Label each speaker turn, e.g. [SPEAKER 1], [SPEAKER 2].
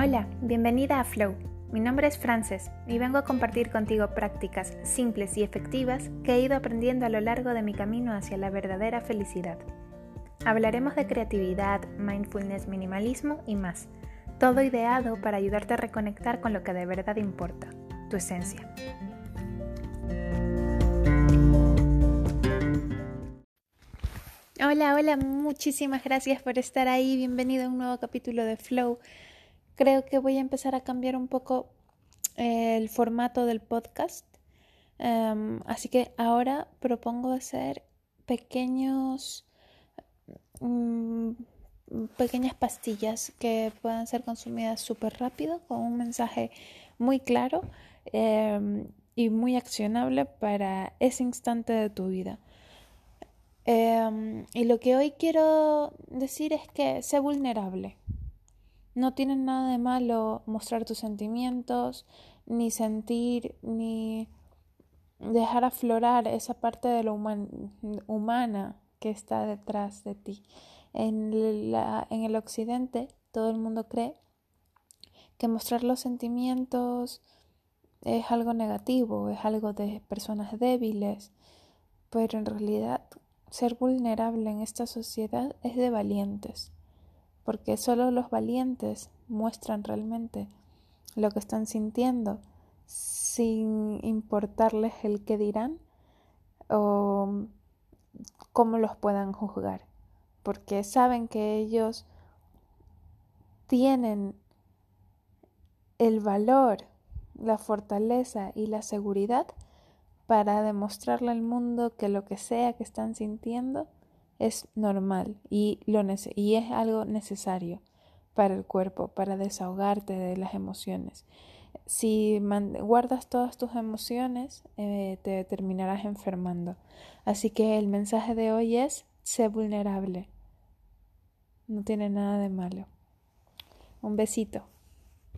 [SPEAKER 1] Hola, bienvenida a Flow. Mi nombre es Frances y vengo a compartir contigo prácticas simples y efectivas que he ido aprendiendo a lo largo de mi camino hacia la verdadera felicidad. Hablaremos de creatividad, mindfulness, minimalismo y más. Todo ideado para ayudarte a reconectar con lo que de verdad importa, tu esencia. Hola, hola, muchísimas gracias por estar ahí. Bienvenido a un nuevo capítulo de Flow creo que voy a empezar a cambiar un poco eh, el formato del podcast. Em, así que ahora propongo hacer pequeños mm, pequeñas pastillas que puedan ser consumidas súper rápido con un mensaje muy claro em, y muy accionable para ese instante de tu vida. Em, y lo que hoy quiero decir es que sé vulnerable. No tiene nada de malo mostrar tus sentimientos, ni sentir, ni dejar aflorar esa parte de lo humana que está detrás de ti. En, la, en el occidente todo el mundo cree que mostrar los sentimientos es algo negativo, es algo de personas débiles, pero en realidad ser vulnerable en esta sociedad es de valientes porque solo los valientes muestran realmente lo que están sintiendo sin importarles el que dirán o cómo los puedan juzgar, porque saben que ellos tienen el valor, la fortaleza y la seguridad para demostrarle al mundo que lo que sea que están sintiendo es normal y, lo y es algo necesario para el cuerpo, para desahogarte de las emociones. Si guardas todas tus emociones, eh, te terminarás enfermando. Así que el mensaje de hoy es, sé vulnerable. No tiene nada de malo. Un besito.